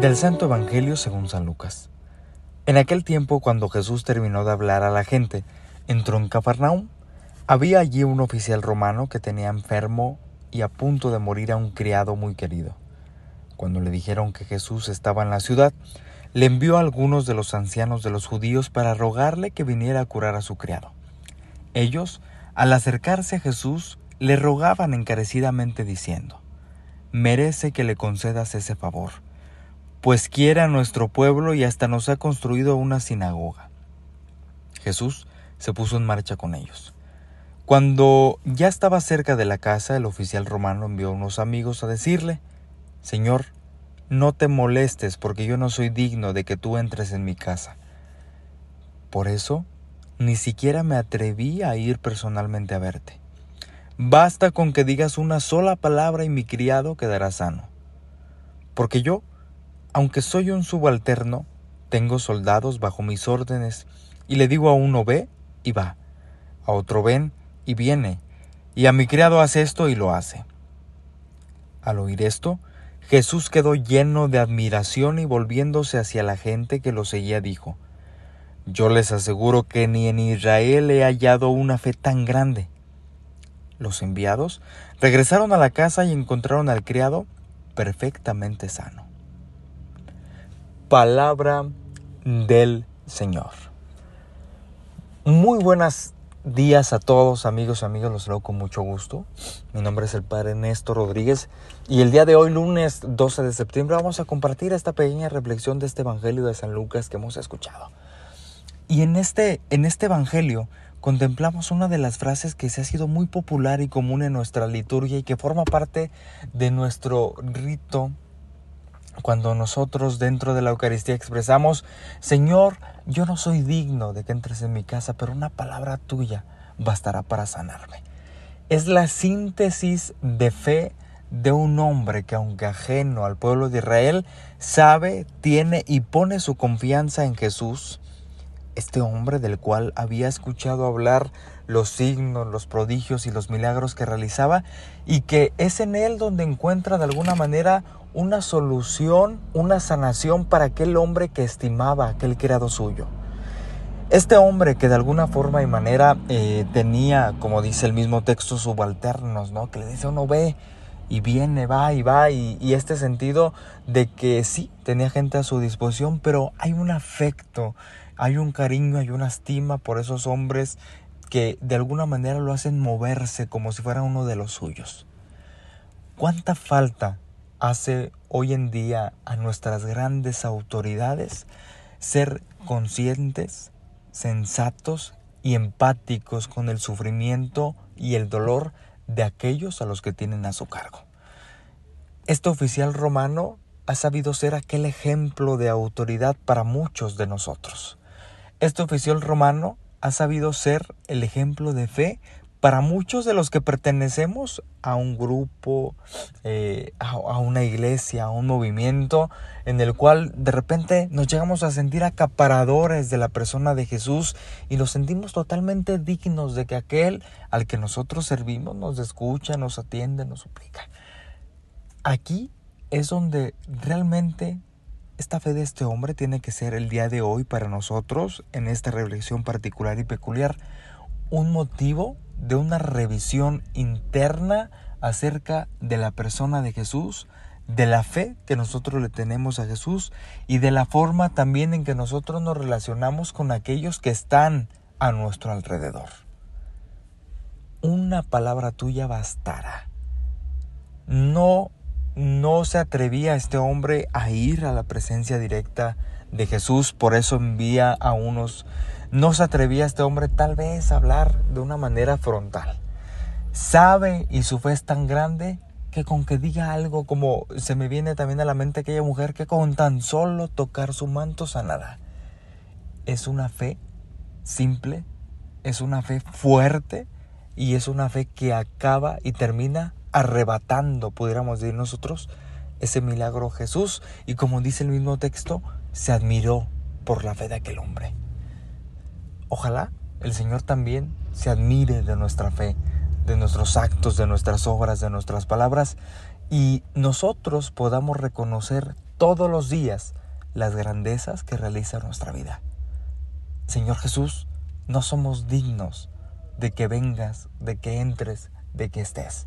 Del Santo Evangelio según San Lucas. En aquel tiempo, cuando Jesús terminó de hablar a la gente, entró en Cafarnaum. Había allí un oficial romano que tenía enfermo y a punto de morir a un criado muy querido. Cuando le dijeron que Jesús estaba en la ciudad, le envió a algunos de los ancianos de los judíos para rogarle que viniera a curar a su criado. Ellos, al acercarse a Jesús, le rogaban encarecidamente diciendo, Merece que le concedas ese favor pues quiere a nuestro pueblo y hasta nos ha construido una sinagoga. Jesús se puso en marcha con ellos. Cuando ya estaba cerca de la casa, el oficial romano envió unos amigos a decirle, Señor, no te molestes porque yo no soy digno de que tú entres en mi casa. Por eso, ni siquiera me atreví a ir personalmente a verte. Basta con que digas una sola palabra y mi criado quedará sano. Porque yo aunque soy un subalterno, tengo soldados bajo mis órdenes, y le digo a uno ve y va, a otro ven y viene, y a mi criado hace esto y lo hace. Al oír esto, Jesús quedó lleno de admiración y volviéndose hacia la gente que lo seguía dijo, Yo les aseguro que ni en Israel he hallado una fe tan grande. Los enviados regresaron a la casa y encontraron al criado perfectamente sano palabra del Señor. Muy buenos días a todos amigos, amigos, los leo con mucho gusto. Mi nombre es el Padre Néstor Rodríguez y el día de hoy, lunes 12 de septiembre, vamos a compartir esta pequeña reflexión de este Evangelio de San Lucas que hemos escuchado. Y en este, en este Evangelio contemplamos una de las frases que se ha sido muy popular y común en nuestra liturgia y que forma parte de nuestro rito cuando nosotros dentro de la Eucaristía expresamos, Señor, yo no soy digno de que entres en mi casa, pero una palabra tuya bastará para sanarme. Es la síntesis de fe de un hombre que aunque ajeno al pueblo de Israel, sabe, tiene y pone su confianza en Jesús, este hombre del cual había escuchado hablar los signos, los prodigios y los milagros que realizaba, y que es en él donde encuentra de alguna manera una solución, una sanación para aquel hombre que estimaba aquel criado suyo. Este hombre que de alguna forma y manera eh, tenía, como dice el mismo texto, subalternos, ¿no? Que le dice uno ve y viene, va y va, y, y este sentido de que sí, tenía gente a su disposición, pero hay un afecto, hay un cariño, hay una estima por esos hombres que de alguna manera lo hacen moverse como si fuera uno de los suyos. ¿Cuánta falta hace hoy en día a nuestras grandes autoridades ser conscientes, sensatos y empáticos con el sufrimiento y el dolor de aquellos a los que tienen a su cargo. Este oficial romano ha sabido ser aquel ejemplo de autoridad para muchos de nosotros. Este oficial romano ha sabido ser el ejemplo de fe para muchos de los que pertenecemos a un grupo, eh, a, una iglesia, a un movimiento en el cual de repente nos llegamos a sentir acaparadores de la persona de Jesús y nos sentimos totalmente dignos de que aquel al que nosotros servimos nos escucha, nos atiende, nos suplica. Aquí es donde realmente esta fe de este hombre tiene que ser el día de hoy para nosotros, en esta reflexión particular y peculiar, un motivo de una revisión interna acerca de la persona de Jesús, de la fe que nosotros le tenemos a Jesús y de la forma también en que nosotros nos relacionamos con aquellos que están a nuestro alrededor. Una palabra tuya bastará. No no se atrevía este hombre a ir a la presencia directa de Jesús, por eso envía a unos no se atrevía este hombre tal vez a hablar de una manera frontal. Sabe y su fe es tan grande que con que diga algo como se me viene también a la mente aquella mujer que con tan solo tocar su manto sanará. Es una fe simple, es una fe fuerte y es una fe que acaba y termina arrebatando, pudiéramos decir nosotros, ese milagro Jesús y como dice el mismo texto, se admiró por la fe de aquel hombre. Ojalá el Señor también se admire de nuestra fe, de nuestros actos, de nuestras obras, de nuestras palabras, y nosotros podamos reconocer todos los días las grandezas que realiza nuestra vida. Señor Jesús, no somos dignos de que vengas, de que entres, de que estés.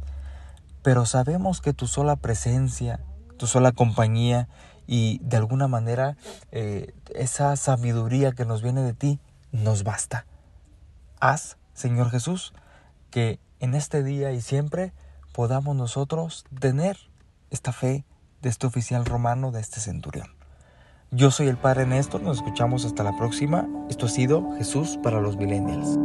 Pero sabemos que tu sola presencia, tu sola compañía y de alguna manera eh, esa sabiduría que nos viene de ti nos basta. Haz, Señor Jesús, que en este día y siempre podamos nosotros tener esta fe de este oficial romano, de este centurión. Yo soy el Padre Néstor, nos escuchamos hasta la próxima. Esto ha sido Jesús para los millennials.